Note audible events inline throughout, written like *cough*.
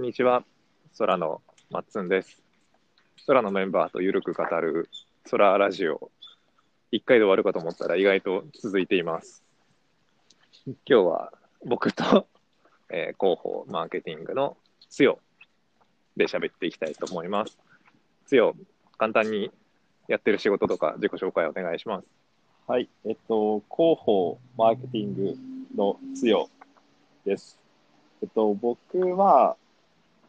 んにちは。空のまっつんです。空のメンバーとゆるく語る空ラジオ。一回で終わるかと思ったら意外と続いています。今日は僕と、*laughs* えー広報マーケティングのつよで喋っていきたいと思います。つよ、簡単にやってる仕事とか自己紹介お願いします。はい、えっと、広報マーケティングのつよです。えっと、僕は、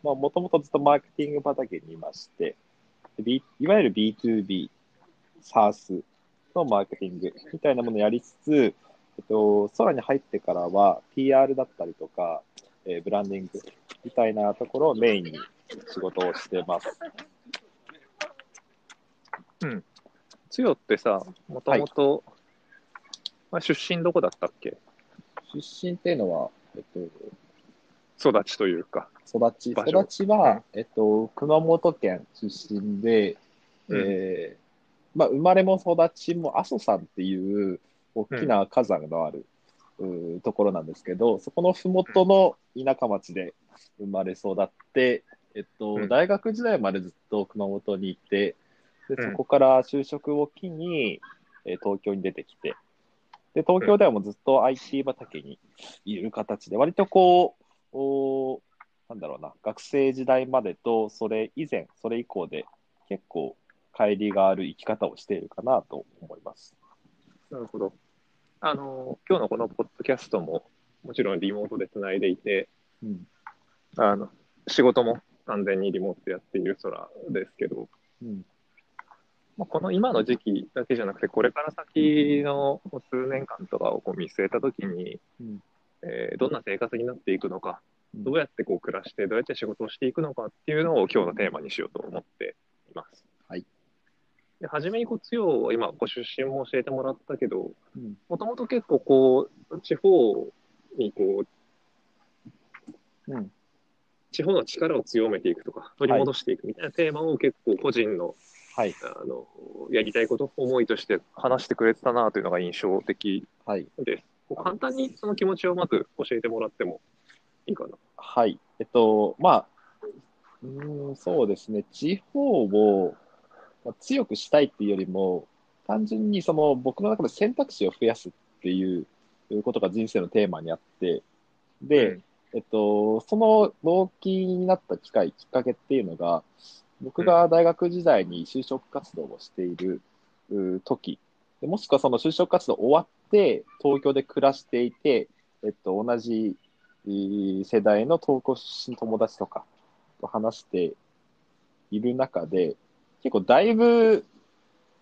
もともとずっとマーケティング畑にいまして、B- いわゆる B2B、SaaS のマーケティングみたいなものをやりつつ、えっと、空に入ってからは PR だったりとか、えーブランディングみたいなところをメインに仕事をしてます。つよってさ、もともと、まあ、出身どこだったっけ？出身っていうのは、えっと、育ちというか。育ち、育ちは、えっと、熊本県出身で、うん。えーまあ、生まれも育ちも阿蘇山っていう大きな火山のある、うーところなんですけど、そこのふもとの田舎町で生まれ育って、えっと、うん。大学時代までずっと熊本にいて、でうん。そこから就職を機に、えー東京に出てきて、で、東京ではもうずっと IT 畑にいる形で、割とこう、おーなんだろうな、学生時代までと、それ以前、それ以降で、結構、乖離がある生き方をしているかなと思います。なるほど。あの、今日のこのポッドキャストも、もちろんリモートでつないでいて、うん。あの、仕事も完全にリモートでやっている空ですけど、うん。まあ、この今の時期だけじゃなくて、これから先の数年間とかをこう見据えたときに、うんえーどんな生活になっていくのか、うんどうやってこう暮らして、どうやって仕事をしていくのかっていうのを今日のテーマにしようと思っています。はい。で初めにこう、つよは今、ご出身も教えてもらったけど、うん。もともと結構こう、地方にこう、うん。地方の力を強めていくとか、取り戻していくみたいなテーマを結構個人のはい。あのやりたいこと、思いとして話してくれてたなというのが印象的はい。です。こう簡単にその気持ちをまず教えてもらってもいいかな。はい。えっと、まあ、うーん、そうですね。地方を、まあ、強くしたいっていうよりも、単純にその僕の中で選択肢を増やすっていうことが人生のテーマにあって、で、うんえっと、その動機になった機会、きっかけっていうのが、僕が大学時代に就職活動をしているう時、でもしくはその就職活動終わって、東京で暮らしていて、えっと、同じえー世代の東京出身の友達とかと話している中で、結構だいぶ、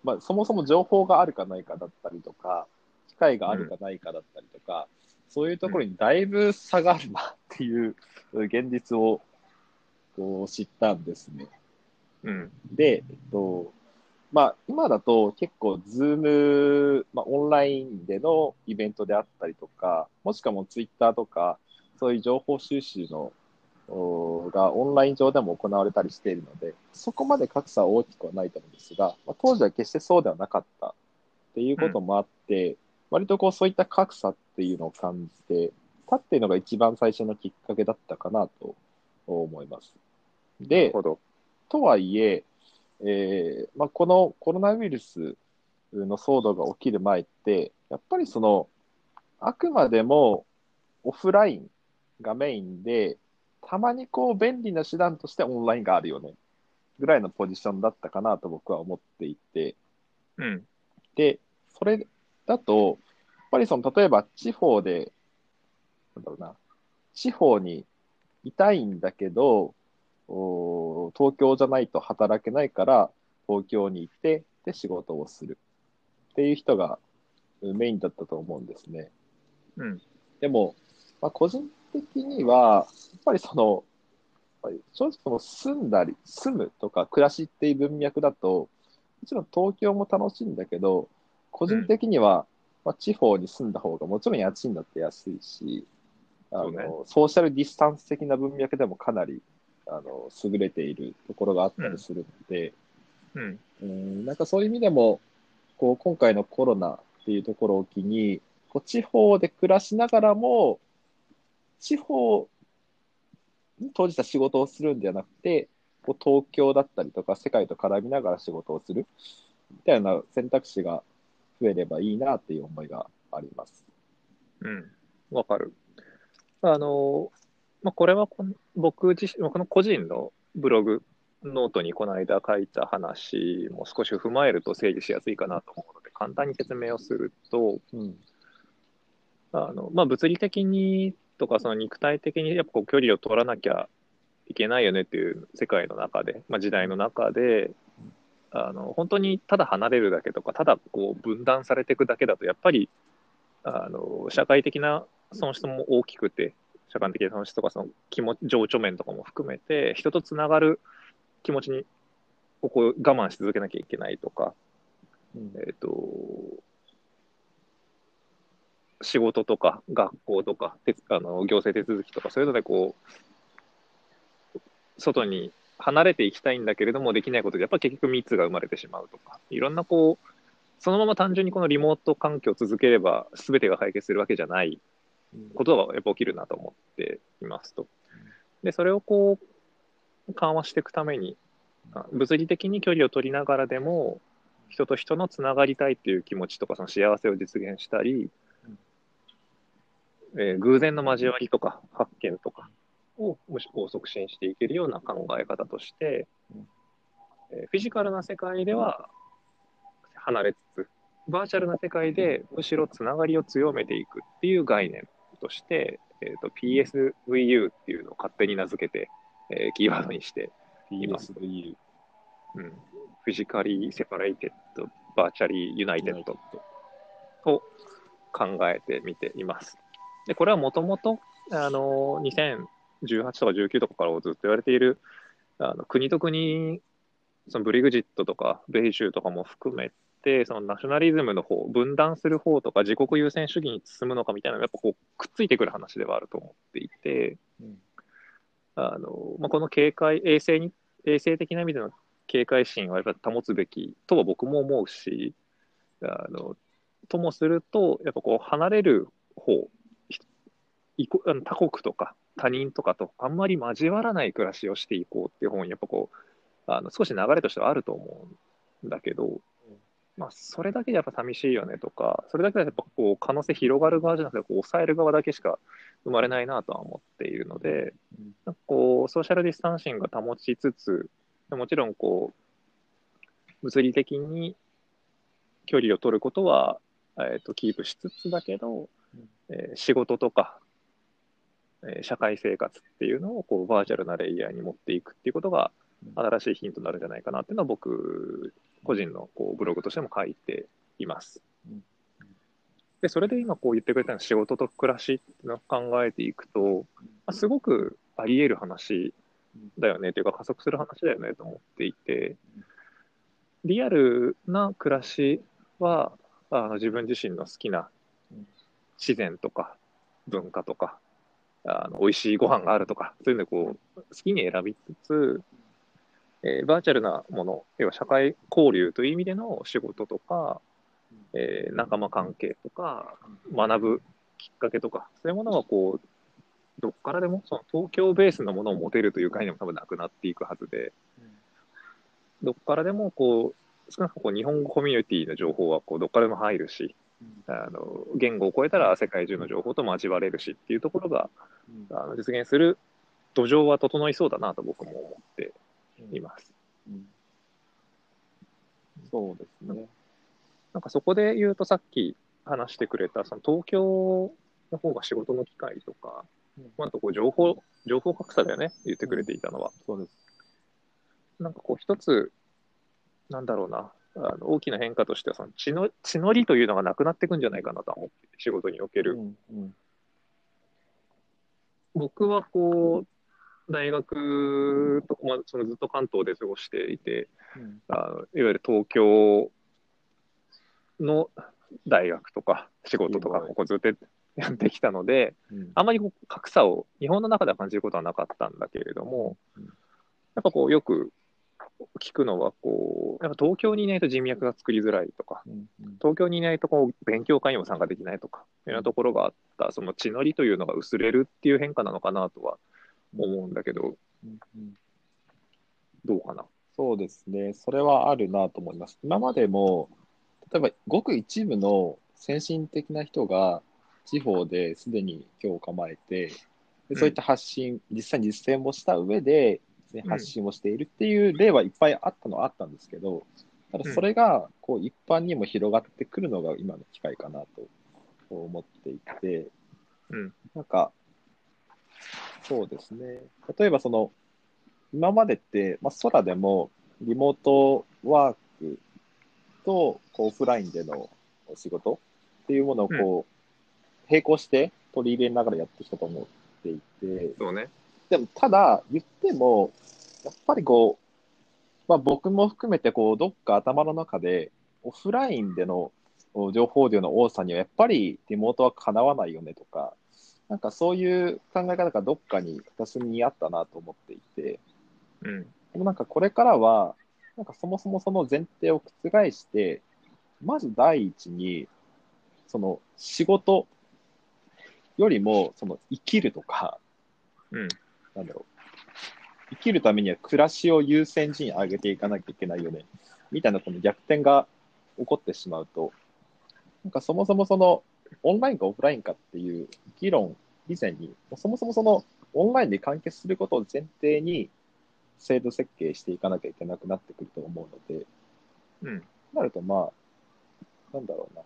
まあ、そもそも情報があるかないかだったりとか、機会があるかないかだったりとか、そういうところにだいぶ差があるなっていう現実をこう知ったんですね。うん。で、えっと、まあ、今だと結構、ズーム、まあ、オンラインでのイベントであったりとか、もしくはもうツイッターとか、そういう情報収集の、おがオンライン上でも行われたりしているので、そこまで格差は大きくはないと思うんですが、まあ、当時は決してそうではなかったっていうこともあって、割とこうそういった格差っていうのを感じて、たっていうのが一番最初のきっかけだったかなと思います。で。とはいえ、えーまあ、このコロナウイルスの騒動が起きる前って、やっぱりその、あくまでもオフラインがメインで、たまにこう便利な手段としてオンラインがあるよね、ぐらいのポジションだったかなと僕は思っていて、うん。で、それだと、やっぱりその、例えば地方で、なんだろうな、地方にいたいんだけど、お東京じゃないと働けないから、東京に行って、で、仕事をするっていう人がうんメインだったと思うんですね。うん。でも、まあ、個人的には、やっぱりその、正直その住んだり、住むとか暮らしっていう文脈だと、もちろん東京も楽しいんだけど、個人的には、まあ、地方に住んだ方がもちろん家賃だって安いし、あのそうねソーシャルディスタンス的な文脈でもかなりあの優れているところがあったりするので、うん。うん、なんかそういう意味でも、こう今回のコロナっていうところを機に、こう地方で暮らしながらも、地方当事者仕事をするんではなくて、こう東京だったりとか世界と絡みながら仕事をするみたいな選択肢が増えればいいなっていう思いがあります。うん、わかる。あの、まあ、これはこの僕自身、この個人のブログ、ノートにこの間書いた話も少し踏まえると整理しやすいかなと思うので、簡単に説明をすると、うん。あのまあ、物理的にとか、その肉体的にやっぱこう距離を取らなきゃいけないよねっていう世界の中で、まあ、時代の中で、あの本当にただ離れるだけとか、ただこう分断されていくだけだと、やっぱりあの社会的な損失も大きくて、社会的な損失とか、その気持ち情緒面とかも含めて、人とつながる気持ちにここ我慢し続けなきゃいけないとか、うんえっ、と、仕事とか学校とか、てあの行政手続きとか、そういうのでこう、外に離れていきたいんだけれども、できないことで、やっぱ結局密が生まれてしまうとか、いろんなこう、そのまま単純にこのリモート環境を続ければ、すべてが解決するわけじゃない。ことがやっぱ起きるなと思っていますと。で、それをこう、緩和していくために、あ物理的に距離を取りながらでも、人と人のつながりたいっていう気持ちとか、その幸せを実現したり、えー偶然の交わりとか発見とかをむしこう促進していけるような考え方として、えーフィジカルな世界では離れつつ、バーチャルな世界でむしろつながりを強めていくっていう概念として、えー、と PSVU っていうのを勝手に名付けて、えーキーワードにして、PSVU。うん、 Physically Separated Virtually United を考えてみています。で、これはもともと、あの、2018とか19とかからずっと言われている、あの国と国、そのブレグジットとか、米中とかも含めて、そのナショナリズムの方、分断する方とか、自国優先主義に進むのかみたいなのが、やっぱこう、くっついてくる話ではあると思っていて、あのまあ、この警戒、衛生に、衛生的な意味での警戒心はやっぱ保つべきとは僕も思うし、あのともすると、やっぱこう離れる方、他国とか他人とかとあんまり交わらない暮らしをしていこうっていう方に、やっぱこう、あの少し流れとしてはあると思うんだけど、まあ、それだけでやっぱ寂しいよねとか、それだけでやっぱこう可能性広がる側じゃなくて、抑える側だけしか生まれないなとは思っているので、なんかこうソーシャルディスタンシングが保ちつつ、もちろんこう物理的に距離を取ることは、えー、とキープしつつだけど、えー仕事とか、えー社会生活っていうのをこうバーチャルなレイヤーに持っていくっていうことが新しいヒントになるんじゃないかなっていうのは僕個人のこうブログとしても書いています。うん。で、それで今こう言ってくれたような仕事と暮らしっていうのを考えていくと、まあすごくあり得る話だよねというか加速する話だよねと思っていて、リアルな暮らしはあの自分自身の好きなうん。自然とか文化とか、あの美味しいご飯があるとか、そういうのをこう好きに選びつつ、えーバーチャルなもの、要は社会交流という意味での仕事とか、えー仲間関係とか、学ぶきっかけとか、そういうものはこう、どっからでも、その東京ベースのものを持てるという概念も多分なくなっていくはずで、どっからでもこう、少なくとも日本語コミュニティの情報はこうどっからでも入るし、あの言語を超えたら世界中の情報と交われるしっていうところがあの実現する土壌は整いそうだなと僕も思っています。うん。そうですね。なんかそこで言うとさっき話してくれたその東京の方が仕事の機会とか、まあ、あとこう情報情報格差だよね言ってくれていたのは、そうです。なんかこう一つなんだろうなあの大きな変化としてはその血の血のりというのがなくなっていくんじゃないかなとは思って仕事における、うんうん。僕はこう大学と、まあ、そのずっと関東で過ごしていてうん。あのいわゆる東京の大学とか仕事とかここずっとやってきたので、うん。あんまりこう格差を日本の中では感じることはなかったんだけれどもうん、やっぱこうよく聞くのはこう、やっぱ東京にいないと人脈が作りづらいとか、うん。うん。東京にいないとこう勉強会にも参加できないとか、いうようなところがあった、その地のりというのが薄れるっていう変化なのかなとは思うんだけど、うんうんどうかな。そうですね。それはあるなと思います。今までも、例えばごく一部の先進的な人が地方ですでに今日構えて、でそういった発信、実際に実践もした上で、発信をしているっていう例はいっぱいあったのはあったんですけど、ただそれがこう一般にも広がってくるのが今の機会かなと思っていて、うん。なんか、そうですね。例えばその、今までって、まあ、空でもリモートワークとこうオフラインでのお仕事っていうものをこう、並行して取り入れながらやってきたと思っていて、そうね。でもただ言っても、やっぱりこう、まあ、僕も含めてこうどっか頭の中でオフラインでのお情報量の多さにはやっぱりリモートはかなわないよねとか、なんかそういう考え方がどっかに私にあったなと思っていて、うん。でもなんかこれからは、なんかそもそもその前提を覆して、まず第一に、その仕事よりも、その生きるとか、うん。なんだろう、生きるためには暮らしを優先順位上げていかなきゃいけないよね、みたいなこの逆転が起こってしまうと、なんかそもそもそのオンラインかオフラインかっていう議論以前に、そもそもそのオンラインで完結することを前提に制度設計していかなきゃいけなくなってくると思うので、うん。なるとまあ、なんだろうな、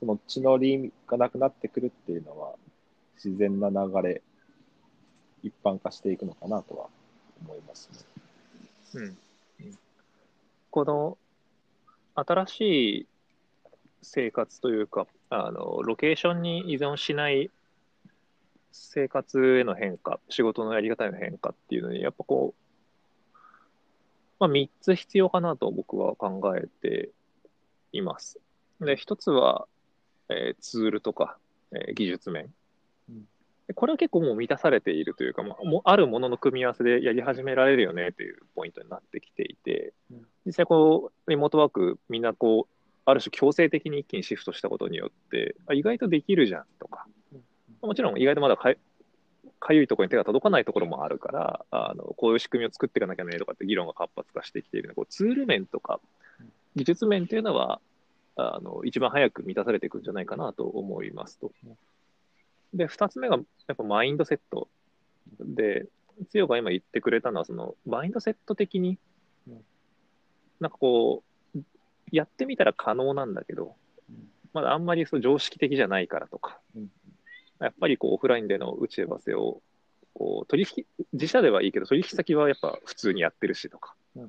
その血のりがなくなってくるっていうのは、自然な流れ、一般化していくのかなとは思いますね。うん。この新しい生活というか、あの、ロケーションに依存しない生活への変化、仕事のやり方への変化っていうのに、やっぱこう、まあ、3つ必要かなと僕は考えています。で、1つは、えーツールとか、えー技術面。これは結構もう満たされているというか、まあ、もうあるものの組み合わせでやり始められるよねというポイントになってきていて。うん、実際こう、リモートワークみんなこう、ある種強制的に一気にシフトしたことによって、あ意外とできるじゃんとか、もちろん意外とまだかゆいところに手が届かないところもあるから、あのこういう仕組みを作っていかなきゃねとかって議論が活発化してきているので、こうツール面とか技術面というのは、あの一番早く満たされていくんじゃないかなと思いますと。で、二つ目がやっぱマインドセット。で、強が今言ってくれたのは、そのマインドセット的にうん、なんかこう、やってみたら可能なんだけど、まだあんまりそう常識的じゃないからとか、うん。やっぱりこうオフラインでの打ち合わせを、こう取引、自社ではいいけど、取引先はやっぱ普通にやってるしとか、うん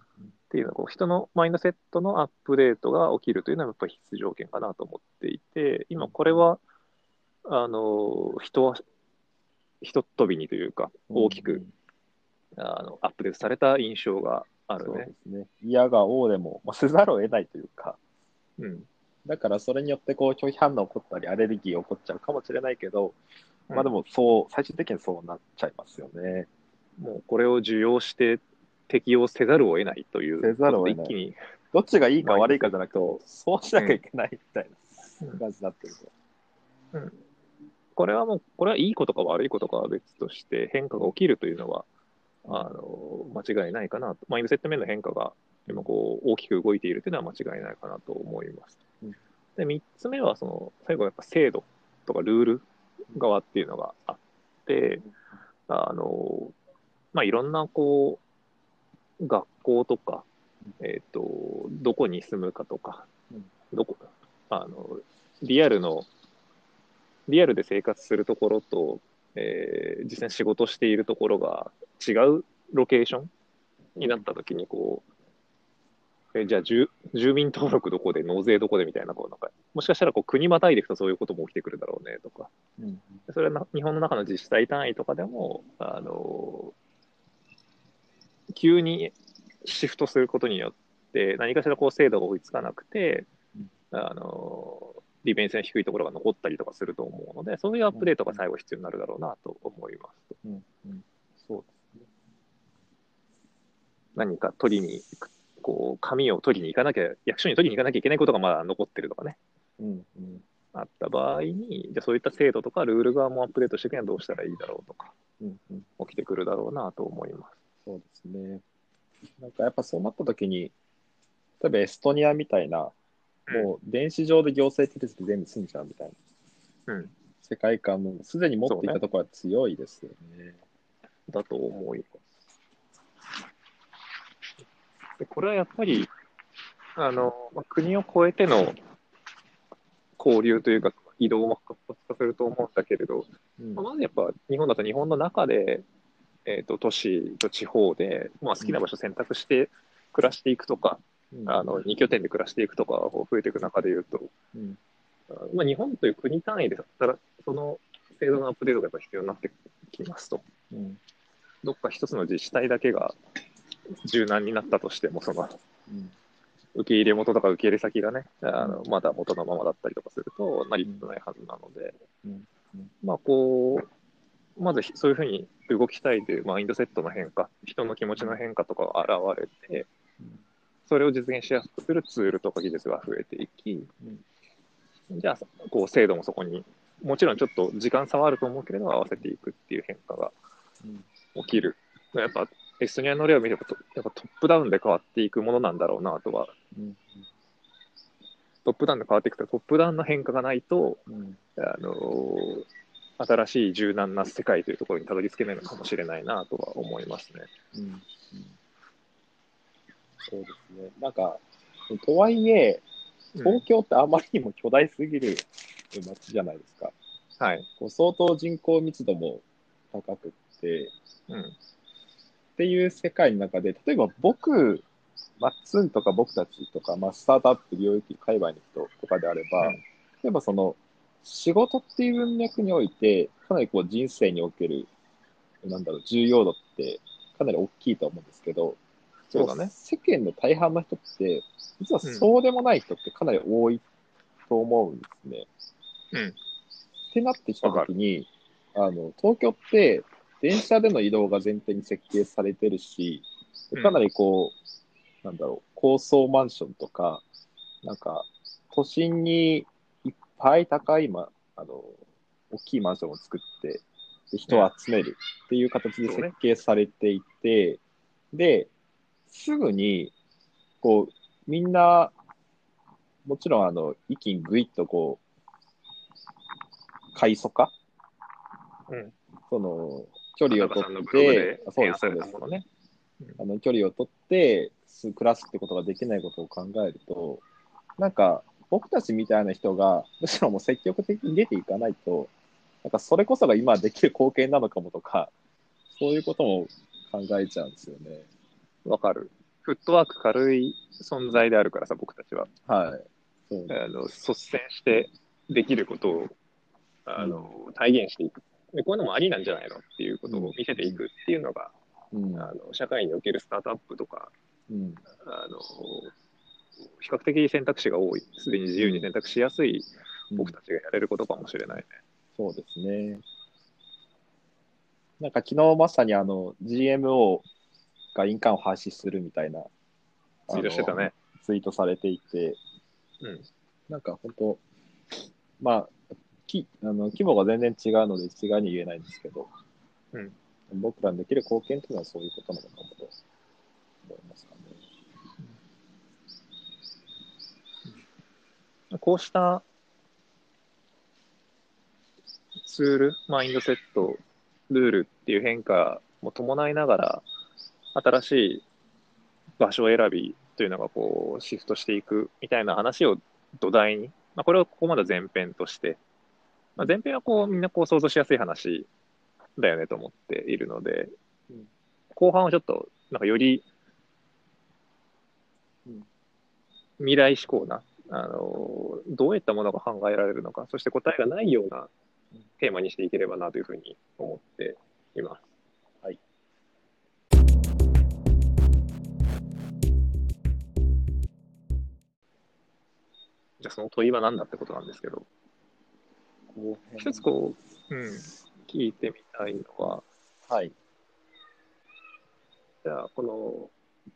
っていうのはこう人のマインドセットのアップデートが起きるというのはやっぱり必須条件かなと思っていて、今これは、あの、人は、一飛びにというか、大きく、あのアップデートされた印象があるねそうで。すね。嫌が王でも、まあ、せざるを得ないというか、うん。だからそれによってこう拒否反応起こったり、アレルギー起こっちゃうかもしれないけど、まあでもそう、最終的にそうなっちゃいますよね。もうこれを受容して適用せざるを得ないというせざるを得ない一気に、どっちがいいか悪いかじゃなくて、そうしなきゃいけないみたいな感じになってると。これはもう、これはいいことか悪いことかは別として、変化が起きるというのは、あの間違いないかなと。マインドセット面の変化が今こう大きく動いているというのは間違いないかなと思います。うんで、3つ目は、その、最後はやっぱ制度とかルール側っていうのがあって、あの、まあ、いろんなこう、学校とか、えっ、と、どこに住むかとかうん、どこ、あの、リアルの、リアルで生活するところと、えー実際に仕事しているところが違うロケーション？になったときに、こう、えじゃあ住、住民登録どこで、納税どこでみたいな、こう、なんか、もしかしたらこう国またいでいくとそういうことも起きてくるだろうね、とか。うん。それはな日本の中の自治体単位とかでも、あの、急にシフトすることによって、何かしらこう制度が追いつかなくて、あの、利便性の低いところが残ったりとかすると思うので、そういうアップデートが最後必要になるだろうなと思います。うんうんそうですね。何か取りに行く、こう、紙を取りに行かなきゃ、役所に取りに行かなきゃいけないことがまだ残ってるとかね。うんうんあった場合に、じゃあそういった制度とかルール側もアップデートしていくにはどうしたらいいだろうとか、うんうん。起きてくるだろうなと思います。そうですね。なんかやっぱそうなった時に、例えばエストニアみたいな、もう電子上で行政手続き全部済んじゃうみたいな。うん、世界観もすでに持っていたところは強いですよね。だと思います。でこれはやっぱり、あの、まあ国を越えての交流というか、移動も活発化すると思うんだけれど、うん。まあまずやっぱ日本だと日本の中で、えー、と都市と地方で、まあ、好きな場所選択して暮らしていくとか、うんあの2拠点で暮らしていくとかこう増えていく中でいうと、うん。あまあ、日本という国単位でその制度のアップデートがやっぱ必要になってきますと。うん。どっか一つの自治体だけが柔軟になったとしても、そのうん。受け入れ元とか受け入れ先がね、あのまだ元のままだったりとかすると、成り立たないはずなので、うん。うん。まあこう、まずそういうふうに動きたいというマインドセットの変化、人の気持ちの変化とかが現れて、それを実現しやすくするツールとか技術が増えていき、じゃあ、こう制度もそこに、もちろんちょっと時間差はあると思うけれど、合わせていくっていう変化がうん起きる。やっぱエストニアの例を見ればと、やっぱトップダウンで変わっていくものなんだろうなとは、うんトップダウンで変わっていくと、トップダウンの変化がないと、うんあのー新しい柔軟な世界というところにたどり着けないのかもしれないなとは思いますね。うん。なんか、とはいえ、東京ってあまりにも巨大すぎる街じゃないですか。はい。こう相当人口密度も高くって、うん。っていう世界の中で、例えば僕、マッツンとか僕たちとか、まあ、スタートアップ領域界隈の人とかであれば、うん例えばその、仕事っていう文脈において、かなりこう人生における、なんだろう、重要度ってかなり大きいと思うんですけど、そうだね。世間の大半の人って、実はそうでもない人ってかなり多いと思うんですね。うんってなってきたときに、あの、東京って電車での移動が前提に設計されてるし、うんかなりこう、なんだろう、高層マンションとか、なんか、都心にいっぱい高い、ま、あの、大きいマンションを作って、で人を集めるっていう形で設計されていて、で、すぐに、こう、みんな、もちろん、あの、一気にぐいっとこう、階層化？うん。その、距離を取ってそうです、そうですね。あの、距離を取って、す暮らすってことができないことを考えると、なんか、僕たちみたいな人が、むしろもう積極的に出ていかないと、なんかそれこそが今できる貢献なのかもとか、そういうことも考えちゃうんですよね。わかる。フットワーク軽い存在であるからさ、僕たちは。はい。そうあの率先してできることをあの、体現していくで。こういうのもありなんじゃないのっていうことを見せていくっていうのが、うん。あの社会におけるスタートアップとか、うん。あの比較的選択肢が多い、すでに自由に選択しやすい僕たちがやれることかもしれないね。そうですね。なんか昨日まさにあの GMO が印鑑を廃止するみたいなツイートしてたね。ツイートされていて、うん。なんか本当、まあ、きあの規模が全然違うので一概に言えないんですけど、うん僕らにできる貢献というのはそういうことなのかもと思いますかね。こうしたツール、マインドセット、ルールっていう変化も伴いながら、新しい場所選びというのがこうシフトしていくみたいな話を土台に、まあ、これをここまで前編として、まあ、前編はこうみんなこう想像しやすい話だよねと思っているので、うん後半はちょっとなんかよりうん未来志向なあのどういったものが考えられるのか、そして答えがないようなテーマにしていければなというふうに思っています。じゃあその問いは何だってことなんですけど、一つこう、うん、聞いてみたいのは、はい。じゃあこの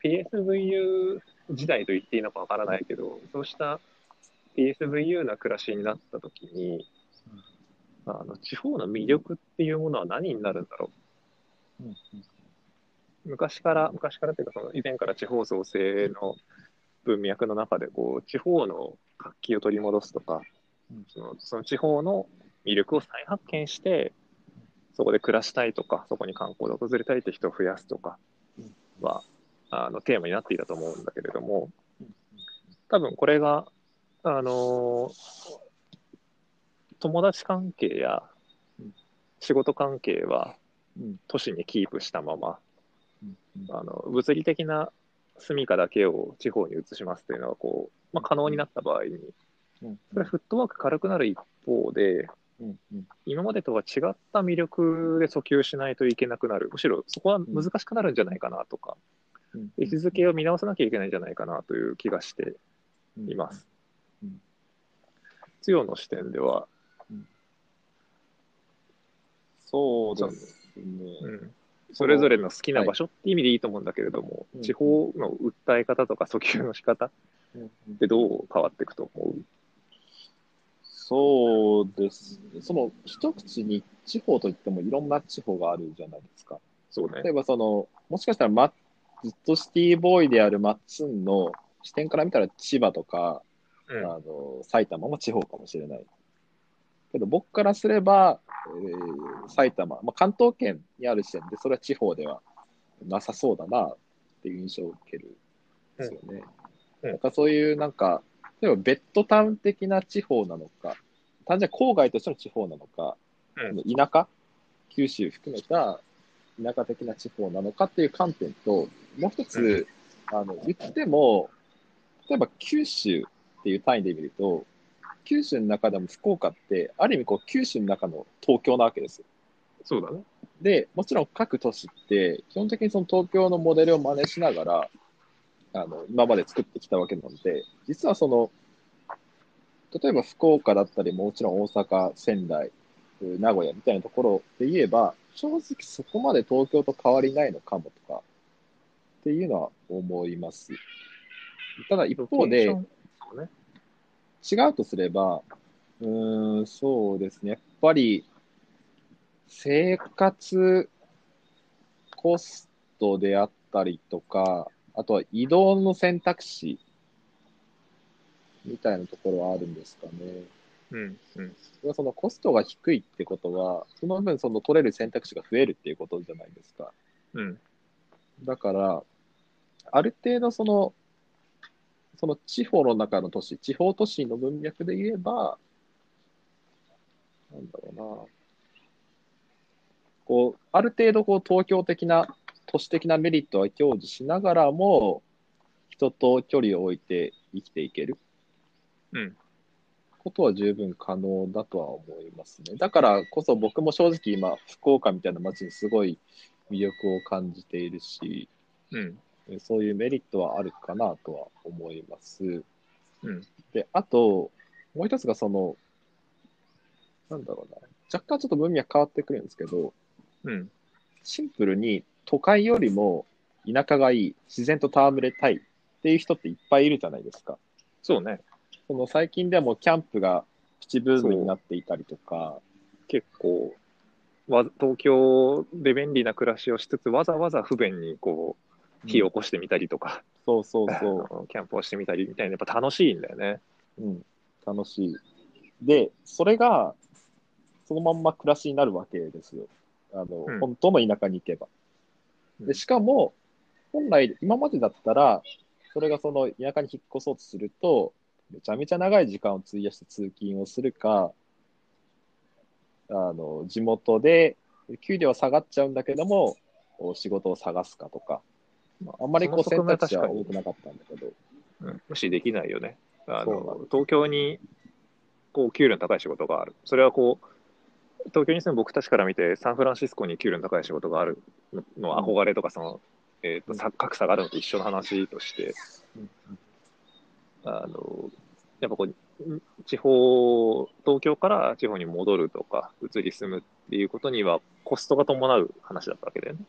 PSVU 時代と言っていいのかわからないけど、そうした PSVU な暮らしになったときに、あの地方の魅力っていうものは何になるんだろう？んうんう。昔から、昔からっていうか、その以前から地方創生の文脈の中で、こう、地方の活気を取り戻すとかうん、そのその地方の魅力を再発見して、そこで暮らしたいとか、そこに観光で訪れたいって人を増やすとかは、あのテーマになっていたと思うんだけれども、多分これが、あのー友達関係やうん。仕事関係はうん。都市にキープしたまま、うん。あの物理的な住処だけを地方に移しますというのはこう、まあ、可能になった場合に、うん。それはフットワーク軽くなる一方で、うん。うん。今までとは違った魅力で訴求しないといけなくなる、むしろそこは難しくなるんじゃないかなとか、うん。位置づけを見直さなきゃいけないんじゃないかなという気がしています。うん。つよの視点では、そうですね。うんそれぞれの好きな場所って意味でいいと思うんだけれども、うん地方の訴え方とか訴求の仕方っうんてどう変わっていくと思う？そうですね。その一口に地方といってもいろんな地方があるじゃないですか。そうね例。えばその、もしかしたらマッずっとシティボーイであるマッツンの視点から見たら千葉とか、うんあの埼玉も地方かもしれない。けど僕からすれば、えー埼玉、まあ、関東圏にある時点でそれは地方ではなさそうだなっていう印象を受けるんですよね。うん。なんかそういうなんか、例えばベッドタウン的な地方なのか、単純に郊外としての地方なのか、うん。田舎、九州含めた田舎的な地方なのかっていう観点と、もう一つ、あの言っても、例えば九州っていう単位で見ると、九州の中でも福岡って、ある意味こう九州の中の東京なわけですよ。そうだね。で、もちろん各都市って、基本的にその東京のモデルを真似しながら、あの、今まで作ってきたわけなので、実はその、例えば福岡だったり、もちろん大阪、仙台、えー名古屋みたいなところで言えば、正直そこまで東京と変わりないのかもとか、っていうのは思います。ただ一方で。違うとすれば、うーん、そうですね。やっぱり、生活コストであったりとか、あとは移動の選択肢みたいなところはあるんですかね。うん。うん。そのコストが低いってことは、その分その取れる選択肢が増えるっていうことじゃないですか。うん。だから、ある程度その、その地方の中の都市、地方都市の文脈で言えば、なんだろうな、こう、ある程度こう東京的な、都市的なメリットは享受しながらも、人と距離を置いて生きていけるうん。ことは十分可能だとは思いますね。だからこそ僕も正直今、福岡みたいな街にすごい魅力を感じているし、うん。えそういうメリットはあるかなとは思います。うん。で、あと、もう一つがその、なんだろうな、若干ちょっと文脈変わってくるんですけど、うん。シンプルに都会よりも田舎がいい、自然と戯れたいっていう人っていっぱいいるじゃないですか。そうね。その最近でもキャンプがプチブームになっていたりとか、結構、わ東京で便利な暮らしをしつつ、わざわざ不便にこう、火を起こしてみたりとか、そうそうそ *laughs* キャンプをしてみたりみたいな、やっぱ楽しいんだよね。う、うん、楽しい。で、それが、そのまんま暮らしになるわけですよ。あの、うん。本当の田舎に行けば。うん。で、しかも、本来、今までだったら、それがその田舎に引っ越そうとすると、めちゃめちゃ長い時間を費やして通勤をするか、あの、地元で、給料は下がっちゃうんだけども、お仕事を探すかとか、まああんまりこう選択肢は多くなかったんだけど、うん、無視できないよね。あの東京にこう給料の高い仕事がある。それはこう東京に住む僕たちから見て、サンフランシスコに給料の高い仕事があるのは憧れとかその、えーとさ格差があるのと一緒の話として、あのやっぱこう地方、東京から地方に戻るとか、移り住むっていうことにはコストが伴う話だったわけだよね。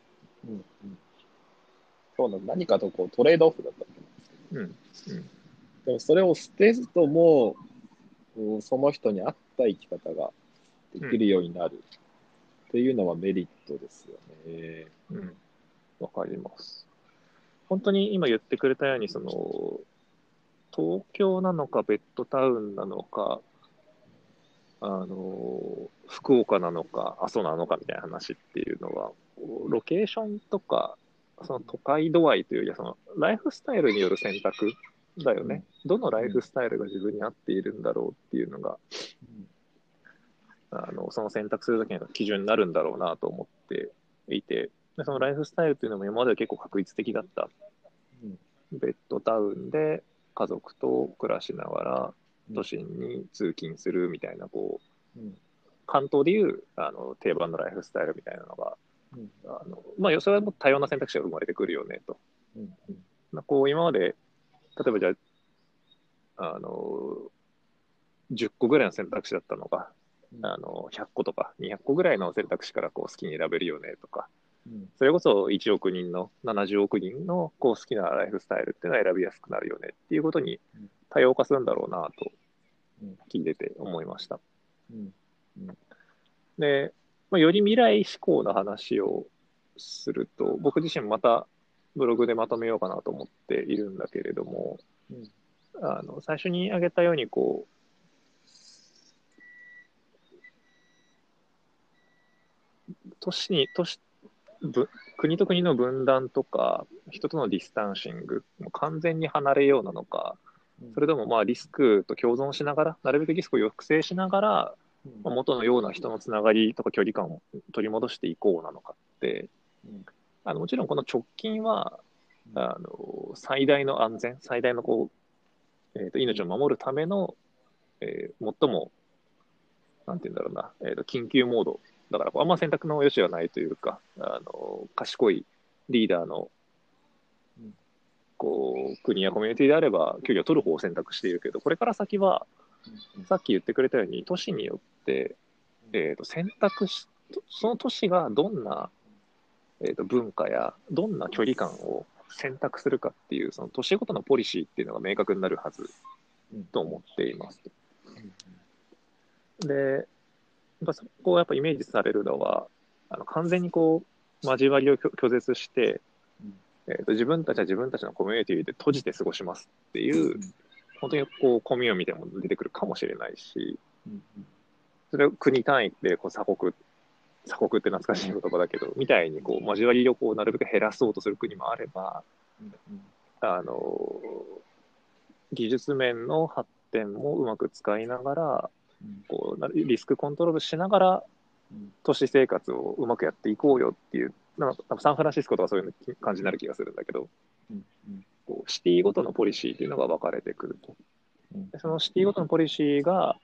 うんうんそうなの何かとこうトレードオフだったわけなんですけどうん。うん。でもそれを捨てずとも、うんその人に合った生き方ができるようになるっていうのはメリットですよね。うん。わかります。本当に今言ってくれたように、その、東京なのか、ベッドタウンなのか、あの、福岡なのか、阿蘇なのかみたいな話っていうのは、ロケーションとか、その都会度合いというよりは、そのライフスタイルによる選択だよね。どのライフスタイルが自分に合っているんだろうっていうのが、あのその選択するときの基準になるんだろうなと思っていて、でそのライフスタイルっていうのも今までは結構確率的だった。うん。ベッドタウンで家族と暮らしながら都心に通勤するみたいな、こう、うん。関東でいうあの定番のライフスタイルみたいなのが、うん。あのまあ、それはもう多様な選択肢が生まれてくるよねと。うん。うん。まあこう今まで、例えばじゃあ、あの、10個ぐらいの選択肢だったのが、うんあの100個とか200個ぐらいの選択肢からこう好きに選べるよねとか、うん。それこそ1億人の70億人のこう好きなライフスタイルっていうのは選びやすくなるよねっていうことにうん。多様化するんだろうなとうん。聞いてて思いました。うん。で、まあ、より未来志向な話をすると、僕自身またブログでまとめようかなと思っているんだけれども、うん。あの最初に挙げたようにこう、都市に都市ぶ国と国の分断とか、人との distancing、もう完全に離れようなのか、それともまあリスクと共存しながら、なるべくリスクを抑制しながら、まあ元のような人のつながりとか距離感を取り戻していこうなのかって、うん。あのもちろんこの直近は、うん。あの最大の安全、最大のこう、えーと命を守るための、えー最も、なんて言うんだろうな、えーと緊急モード、だからあんま選択の余地はないというか、あの賢いリーダーのうん。こう国やコミュニティであれば、距離を取る方を選択しているけど、これから先は、さっき言ってくれたように、都市によって、えー、と選択し、その都市がどんな、えー、と文化やどんな距離感を選択するかっていう、その都市ごとのポリシーっていうのが明確になるはずと思っています。で、やっぱそこをやっぱイメージされるのは、あの完全にこう交わりを拒拒絶して、えー、と自分たちは自分たちのコミュニティで閉じて過ごしますっていう、本当にこうコミュニティも出てくるかもしれないし、それを国単位でこう鎖国、鎖国って懐かしい言葉だけど、みたいにこう交わりをこうなるべく減らそうとする国もあれば、あの技術面の発展もうまく使いながら、こうなリスクコントロールしながら、都市生活をうまくやっていこうよっていう、なんかサンフランシスコとかそういう感じになる気がするんだけど、こうシティごとのポリシーっていうのが分かれてくると。でそのシティごとのポリシーが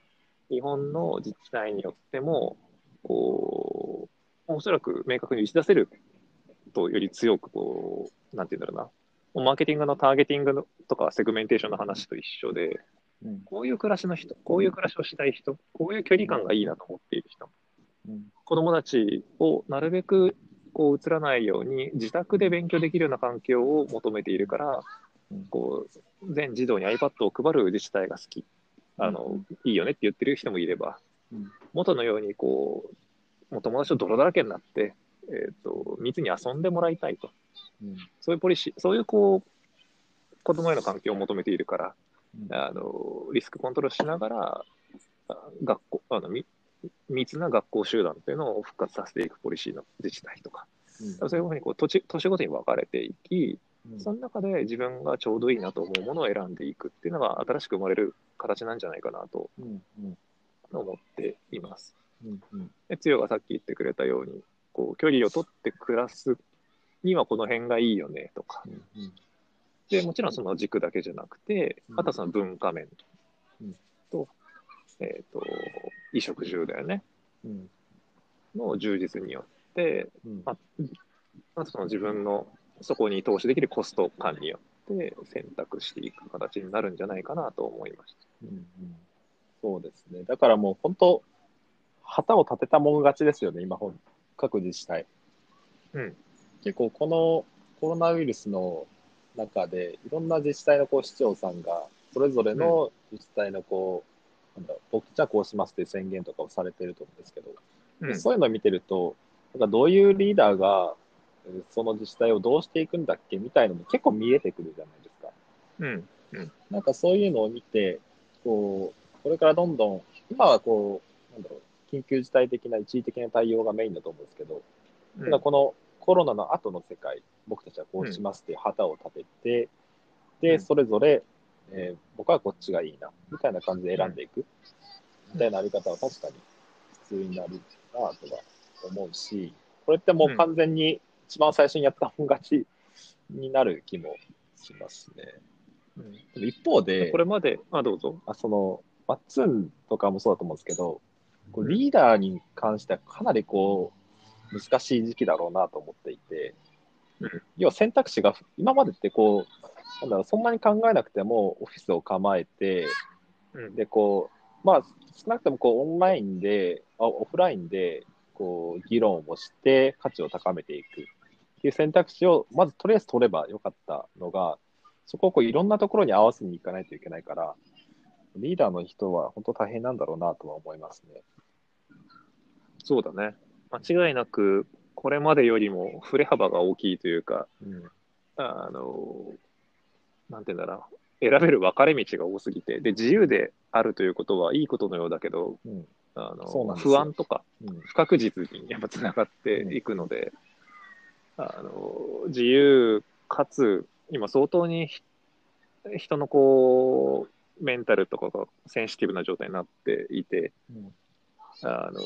日本の自治体によっても、こう、おそらく明確に打ち出せるとより強く、こう、なんていうんだろうな、マーケティングのターゲティングのとかセグメンテーションの話と一緒で、こういう暮らしの人、こういう暮らしをしたい人、こういう距離感がいいなと思っている人、子供たちをなるべくこう映らないように自宅で勉強できるような環境を求めているから、こう全児童に iPad を配る自治体が好き、あのいいよねって言ってる人もいれば、元のようにこう、もう友達と泥だらけになって、えー、と密に遊んでもらいたいと、そういうポリシー、そういうこう子供への環境を求めているから、あのリスクコントロールしながら、あ学校あのみ密な学校集団というのを復活させていくポリシーの自治体とか、そういうふうにこう土地都市ごとに分かれていき、その中で自分がちょうどいいなと思うものを選んでいくっていうのが新しく生まれる形なんじゃないかなと思っています。で、つよがさっき言ってくれたように、こう距離を取って暮らすにはこの辺がいいよねとか、でもちろんその軸だけじゃなくて、あとはその文化面と、えっ、と、衣食住だよね、の充実によって、ああとその自分のそこに投資できるコスト感によって選択していく形になるんじゃないかなと思いました。そうですね。だからもう本当、旗を立てたもん勝ちですよね、今、各自治体。うん。結構このコロナウイルスの中で、いろんな自治体のこう市長さんが、それぞれの自治体のこなんだろう僕じゃあこうしますっていう宣言とかをされてると思うんですけど、うんそういうのを見てると、なんかどういうリーダーが、えーその自治体をどうしていくんだっけみたいなのも結構見えてくるじゃないですか。うん。なんかそういうのを見て、こう、これからどんどん、今はこう、なんだろう、緊急事態的な一時的な対応がメインだと思うんですけど、うんただこのコロナの後の世界、僕たちはこうしますっていう旗を立てて、で、うん。それぞれ、えー僕はこっちがいいな、みたいな感じで選んでいく、みたいなあり方は確かに必要になるなとは思うし、これってもう完全に一番最初にやった本勝ちになる気もしますね。うん。でも一方でこ、れまで、あ、どうぞ。あその、マッツンとかもそうだと思うんですけど、こうリーダーに関してはかなりこう、難しい時期だろうなと思っていて、うん要は選択肢が、今までってこう、なんだろう、そんなに考えなくてもオフィスを構えて、うんで、こう、まあ、少なくともこう、オンラインで、あオフラインで、こう、議論をして価値を高めていくっていう選択肢を、まずとりあえず取ればよかったのが、そこをこういろんなところに合わせにいかないといけないから、リーダーの人は本当大変なんだろうなとは思いますね。そうだね。間違いなく、これまでよりも振れ幅が大きいというか、うん。あの、なんて言うんだろう、選べる分かれ道が多すぎて、で、自由であるということはいいことのようだけど、うん。あの不安とかうん。不確実にやっぱつながっていくので、あの自由かつ、今相当にひ人のこう、メンタルとかがセンシティブな状態になっていて、うんあの、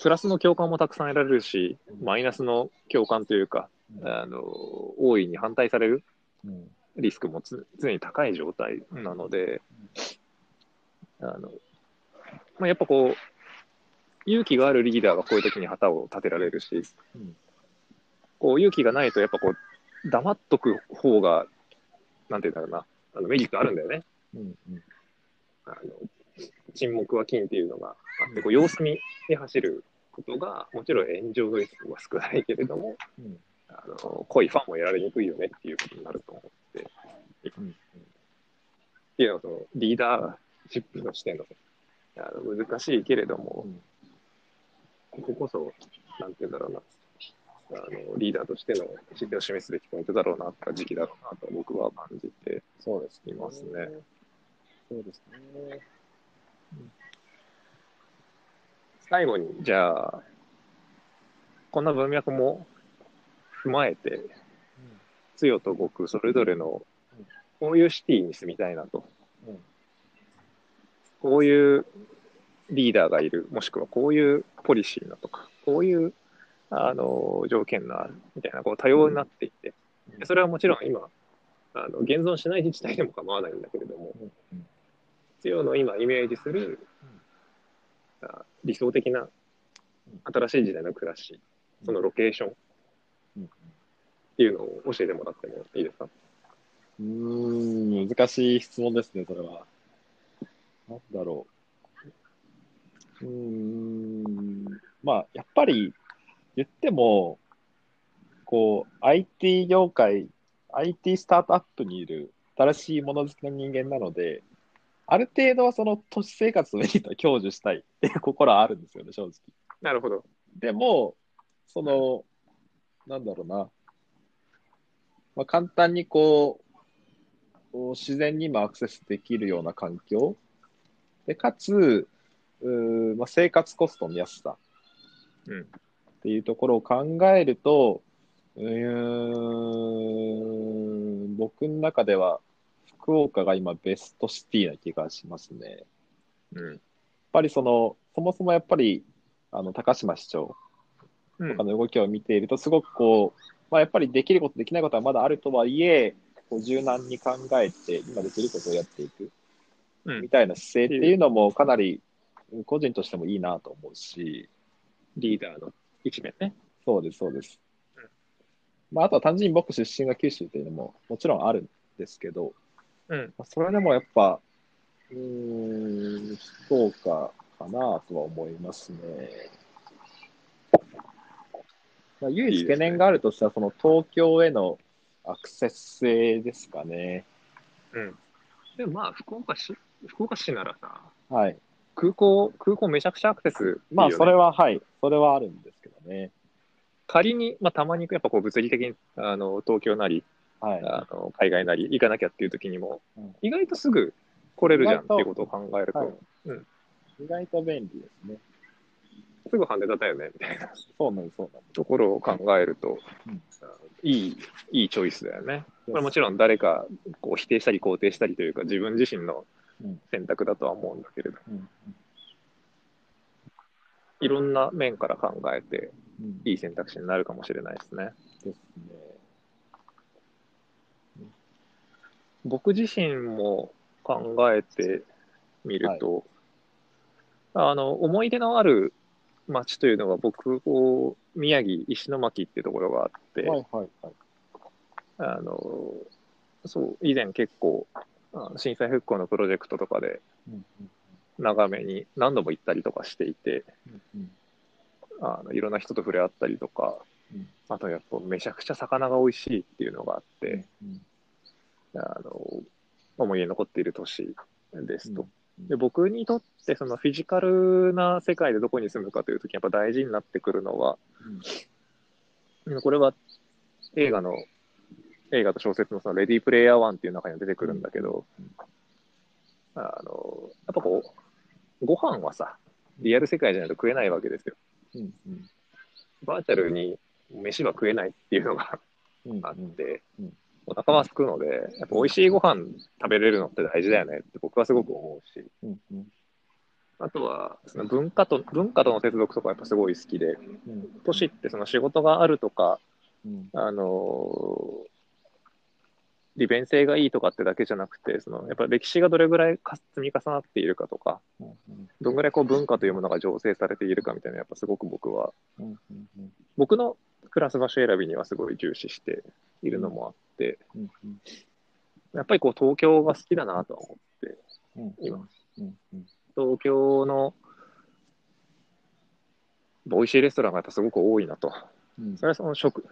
プラスの共感もたくさん得られるし、マイナスの共感というか、あの、大いに反対されるうん。リスクもつ常に高い状態なので、あの、まあ、やっぱこう、勇気があるリーダーがこういう時に旗を立てられるし、うんこう勇気がないと、やっぱこう、黙っとく方が、なんていうんだろうな、あのメリットあるんだよね。うん。うん。あの沈黙は金っていうのがあって、こう様子見で走ることが、もちろん炎上のリスクは少ないけれども、うん。あの濃いファンも得られにくいよねっていうことになると思って、うん。っていうのはそのリーダーシップとしてのあの難しいけれども、こここそ、なんていうんだろうな、あのリーダーとしての姿勢を示すべきポイントだろうな時期だろうなと僕は感じてそうですいますね。そうですね。最後に、じゃあ、こんな文脈も踏まえて、つよと僕、それぞれのうん、こういうシティに住みたいなと、うん。こういうリーダーがいる、もしくはこういうポリシーだとか、こういうあの条件があるみたいな、こう多様になっていって、それはもちろん今、あの現存しない自治体でも構わないんだけれども、うんつよの今イメージする、あ理想的な新しい時代の暮らし、そのロケーションっうん。ていうのを教えてもらってもいいですか？うーん、難しい質問ですね、それは。なんだろう。うーん、まあ、やっぱり言っても、こう、IT 業界、IT スタートアップにいる新しいもの好きの人間なので、ある程度はその都市生活のメリットを享受したいっていう心はあるんですよね、正直。なるほど。でも、その、なんだろうな、まあ、簡単にこう、自然にもアクセスできるような環境、でかつ、うーまあ、生活コストの安さうんっていうところを考えると、うーん、僕の中では福岡が今ベストシティな気がしますね。うん。やっぱりその、そもそもやっぱり、あの、高島市長うんとかの動きを見ていると、すごくこう、まあ、やっぱりできること、できないことはまだあるとはいえ、こう柔軟に考えて、今できることをやっていくうんみたいな姿勢っていうのも、かなり個人としてもいいなと思うし、リーダーの一面ね。そうです、そうですうん。まあ、あとは単純に僕出身が九州というのももちろんあるんですけど、うん。まあそれでもやっぱ、うーん、福岡かなとは思いますね。まあ、唯一懸念があるとしたら、その東京へのアクセス性ですかね。うん。でもまあ、福岡市、福岡市ならさ、はい。空港、空港めちゃくちゃアクセスまあ、それは、はい。それはあるんですけどね。仮に、まあ、たまにやっぱこう物理的にあの東京なりはい。あの海外なり行かなきゃっていう時にも、うん意外とすぐ来れるじゃんっていうことを考えると、はいうん意外と便利ですね。すぐ羽田だよねみたいなそうなんそうなんでところを考えると、うんいいいいチョイスだよね。す。これもちろん誰かこう否定したり肯定したりというか自分自身のうん選択だとは思うんだけれど、うんいろんな面から考えてうんいい選択肢になるかもしれないですね。ですね。僕自身も考えてみると、あの思い出のある町というのが僕こう宮城石巻っていうところがあって、はいはいはい。あのそう以前結構震災復興のプロジェクトとかでうんうん長めに何度も行ったりとかしていてうんあのいろんな人と触れ合ったりとかうん。あとやっぱめちゃくちゃ魚が美味しいっていうのがあって、うんあの思い出に残っている都市ですと。うん。で僕にとってそのフィジカルな世界でどこに住むかというときやっぱ大事になってくるのは、これは映画の映画と小説のそのレディープレイヤー1っていう中には出てくるんだけど、あのやっぱこうご飯はさリアル世界じゃないと食えないわけですよ。うん。うん。バーチャルに飯は食えないっていうのがうん。うん。あって、うんお腹はすくので、やっぱ美味しいご飯食べれるのって大事だよねって僕はすごく思うし、うんうん。あとはその文化と文化との接続とかやっぱすごい好きで、うん。都市ってその仕事があるとか、うん。あの利便性がいいとかってだけじゃなくて、そのやっぱ歴史がどれぐらいか積み重なっているかとか、うんどんぐらいこう文化というものが醸成されているかみたいな、やっぱすごく僕は、うんうんうん僕の暮らす場所選びにはすごい重視しているのもあって、うんうん。やっぱりこう東京が好きだなとは思って。うんいます。うんうん。東京の美味しいレストランがやっぱすごく多いなと。うん。それはその食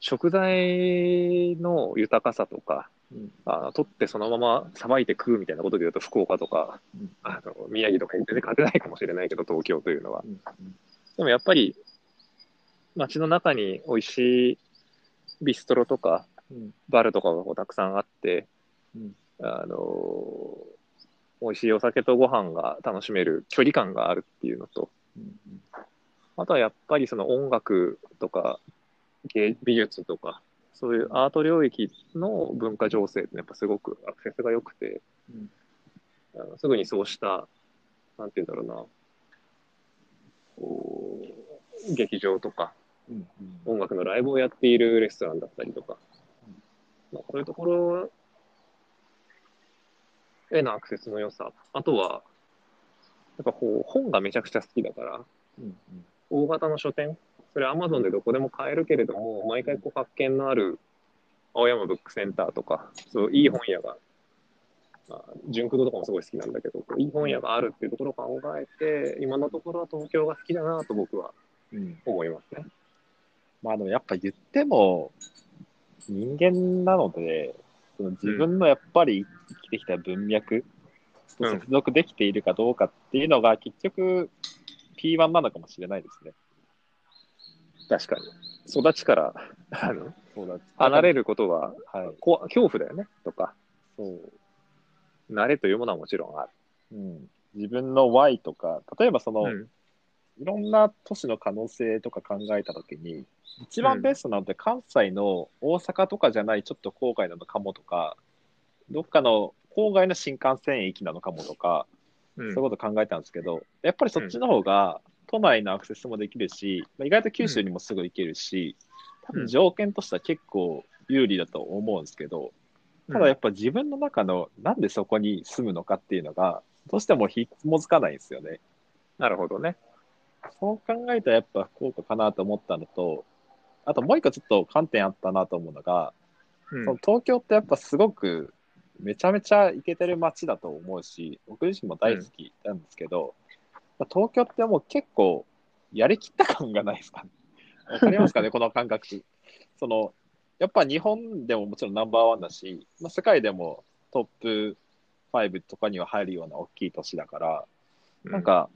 食材の豊かさとか、うん。あの取ってそのままさばいて食うみたいなことで言うと福岡とかうん。あの宮城とかに全然勝てないかもしれないけど東京というのは。うんでもやっぱり街の中に美味しいビストロとかうんバルとかがこうたくさんあってうん。あの美味しいお酒とご飯が楽しめる距離感があるっていうのとうんあとはやっぱりその音楽とか芸美術とか、そういうアート領域の文化情勢ってやっぱすごくアクセスが良くて、うんあのすぐにそうした、なんて言うんだろうな、こう劇場とかうん音楽のライブをやっているレストランだったりとか、まあ、そういうところへのアクセスの良さ、あとは、やっぱこう本がめちゃくちゃ好きだから、うん大型の書店、それ Amazon でどこでも買えるけれども、毎回こう発見のある青山ブックセンターとか、そういい本屋が、まあ、純駆動とかもすごい好きなんだけど、いい本屋があるっていうところを考えて、今のところは東京が好きだなと僕はうん。思いますね。まあでもやっぱ言っても人間なので、その自分のやっぱり生きてきた文脈と接続できているかどうかっていうのが結局 P1 なのかもしれないですね。確かに。育ちからあの離れる。ることははい。こ恐怖だよねとか、そう。慣れというものはもちろんある。うん。自分の Y とか、例えばその、うんいろんな都市の可能性とか考えたときに、一番ベストなのって関西の大阪とかじゃないちょっと郊外なのかもとか、どっかの郊外の新幹線駅なのかもとか、うん。そういうこと考えたんですけど、やっぱりそっちの方が都内のアクセスもできるし、まあ意外と九州にもすぐ行けるし、多分条件としては結構有利だと思うんですけど、ただやっぱ自分の中のなんでそこに住むのかっていうのが、どうしてもひもづかないんですよね。なるほどね。そう考えたらやっぱ福岡かなと思ったのと、あともう一個ちょっと観点あったなと思うのが、うんその東京ってやっぱすごくめちゃめちゃイケてる街だと思うし、僕自身も大好きなんですけど、まあ東京ってもう結構やりきった感がないですかね。わかりますかね、*laughs* この感覚。その、やっぱ日本でももちろんナンバーワンだし、まあ、世界でもトップ5とかには入るような大きい都市だから、なん、か、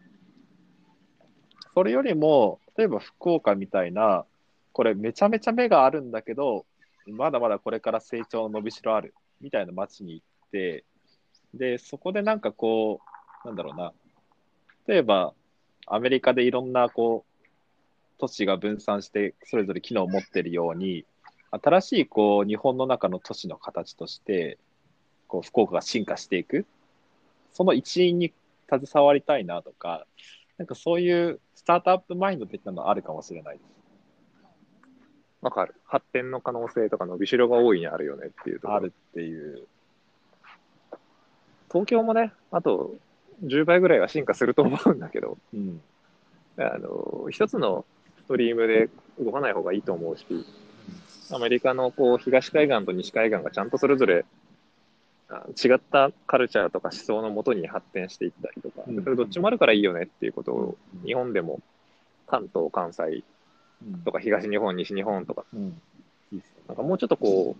それよりも、例えば福岡みたいな、これめちゃめちゃ目があるんだけど、まだまだこれから成長の伸びしろある、みたいな街に行って、で、そこでなんかこう、なんだろうな、例えば、アメリカでいろんなこう、都市が分散して、それぞれ機能を持ってるように、新しいこう、日本の中の都市の形として、こう、福岡が進化していく、その一員に携わりたいなとか、なんかそういうスタートアップマインド的なのあるかもしれないです。わかる。発展の可能性とか伸びしろが大いにあるよねっていうところ。あるっていう。東京もね、あと10倍ぐらいは進化すると思うんだけど、うん。あの、一つのストリームで動かない方がいいと思うし、アメリカのこう東海岸と西海岸がちゃんとそれぞれあ違ったカルチャーとか思想のもとに発展していったりとか、うん。それどっちもあるからいいよねっていうことを、うん。日本でも関東、関西うん。とか東日本、西日本とか、なんかもうちょっとこ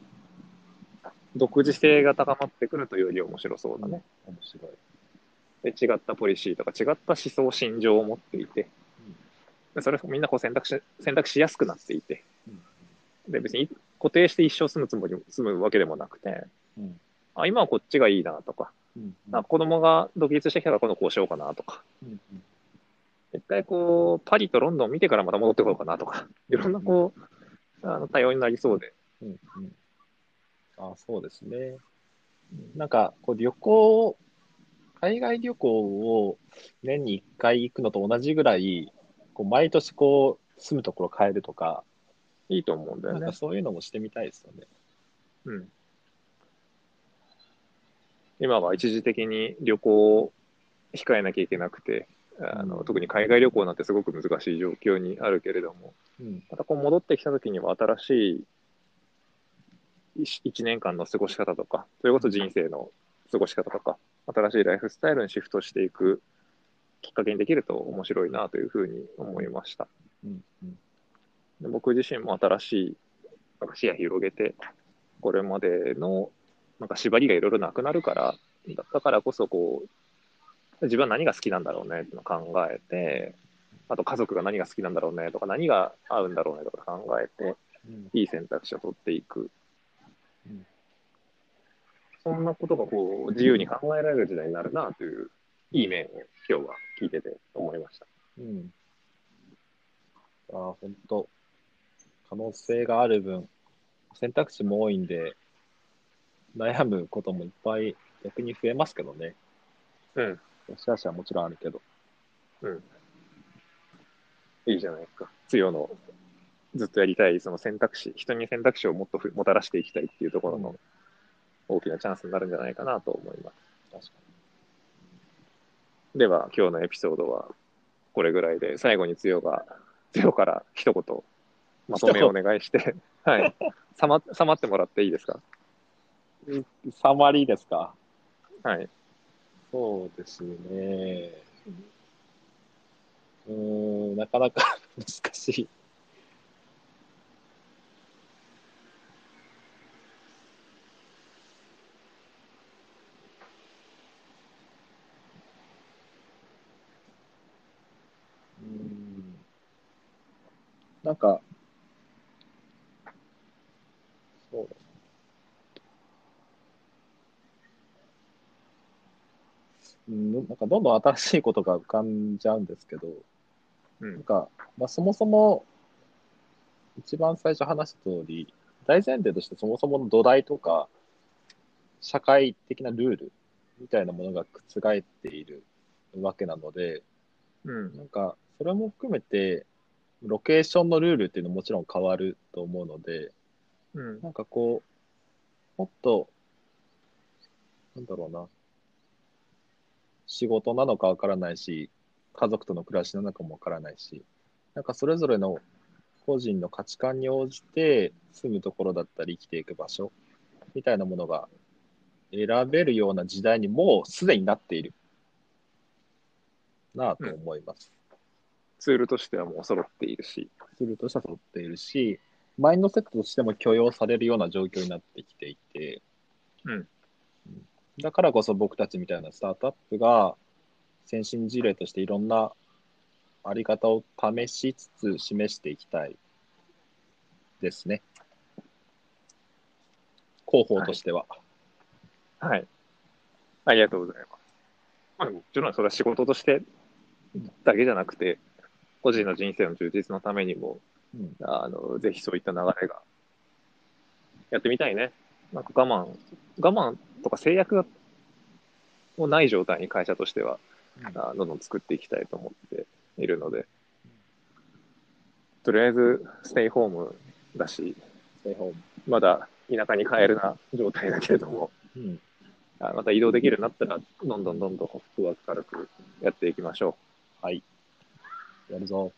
う、独自性が高まってくるというより面白そうだね。面白い。で違ったポリシーとか違った思想、心情を持っていて、でそれをみんなこう選択し選択しやすくなっていて、で別に固定して一生住むつもり住むわけでもなくて、うんあ今はこっちがいいなとか、うん。なんか子供が独立してきたから今度こうしようかなとか、うん一回こうパリとロンドンを見てからまた戻ってこようかなとか、*laughs* いろんなこう、あの多様になりそうで、うんうん。あそうですね。なんか、こう旅行、海外旅行を年に1回行くのと同じぐらい、こう毎年こう住むところ変えるとか、いいと思うんだよねなんか。そういうのもしてみたいですよね。うん。今は一時的に旅行を控えなきゃいけなくて、あのうん特に海外旅行なんてすごく難しい状況にあるけれども、うん。またこう戻ってきた時には新しい1年間の過ごし方とか、それこそ人生の過ごし方とか、新しいライフスタイルにシフトしていくきっかけにできると面白いなというふうに思いました。うん。うん。で僕自身も新しい視野広げて、これまでのなんか縛りがいろいろなくなるから、だだからこそこう、自分は何が好きなんだろうねってのを考えて、あと家族が何が好きなんだろうねとか、何が合うんだろうねとか考えて、うん。いい選択肢を取っていく。うんそんなことがこう自由に考えられる時代になるなという、いい面を今日は聞いてて思いました。うん。ああ、本当可能性がある分、選択肢も多いんで、悩むこともいっぱい逆に増えますけどね。うん。よしあしはもちろんあるけど。うん。いいじゃないですか。強のずっとやりたいその選択肢、人に選択肢をもっとふもたらしていきたいっていうところの大きなチャンスになるんじゃないかなと思います。確かでは、今日のエピソードはこれぐらいで、最後に強が、強から一言、まとめをお願いして、*laughs* はい。さま、さまってもらっていいですか？に。サマリーですか？はい。そうですね。うーん、なかなか *laughs* 難しい。うーん。なんか、そうだうん、なんかどんどん新しいことが浮かんじゃうんですけど、うん。なんか、まあ、そもそも、一番最初話した通り、大前提としてそもそもの土台とか、社会的なルールみたいなものが覆っているわけなので、うん。なんか、それも含めて、ロケーションのルールっていうのももちろん変わると思うので、うん。なんかこう、もっと、なんだろうな、仕事なのかわからないし、家族との暮らしなのかもわからないし、なんかそれぞれの個人の価値観に応じて住むところだったり生きていく場所みたいなものが選べるような時代にもうすでになっている。なぁと思います。ツールとしてはもう揃っているし、ツールとしては揃っているし、マインドセットとしても許容されるような状況になってきていて、うんだからこそ僕たちみたいなスタートアップが、先進事例としていろんなあり方を試しつつ示していきたいですね。広報としては。はい。ありがとうございます。まあ、もちろんそれは仕事としてだけじゃなくて、個人の人生の充実のためにも、うんあのぜひそういった流れがやってみたいね。なんか我慢、我慢とか制約がもうない状態に会社としては、あどんどん作っていきたいと思っているので、とりあえずステイホームだし、ステイホームまだ田舎に帰るな状態だけれども、うんあまた移動できるようになったら、どんどんどんどんフットワーク軽くやっていきましょう。はい。やるぞ。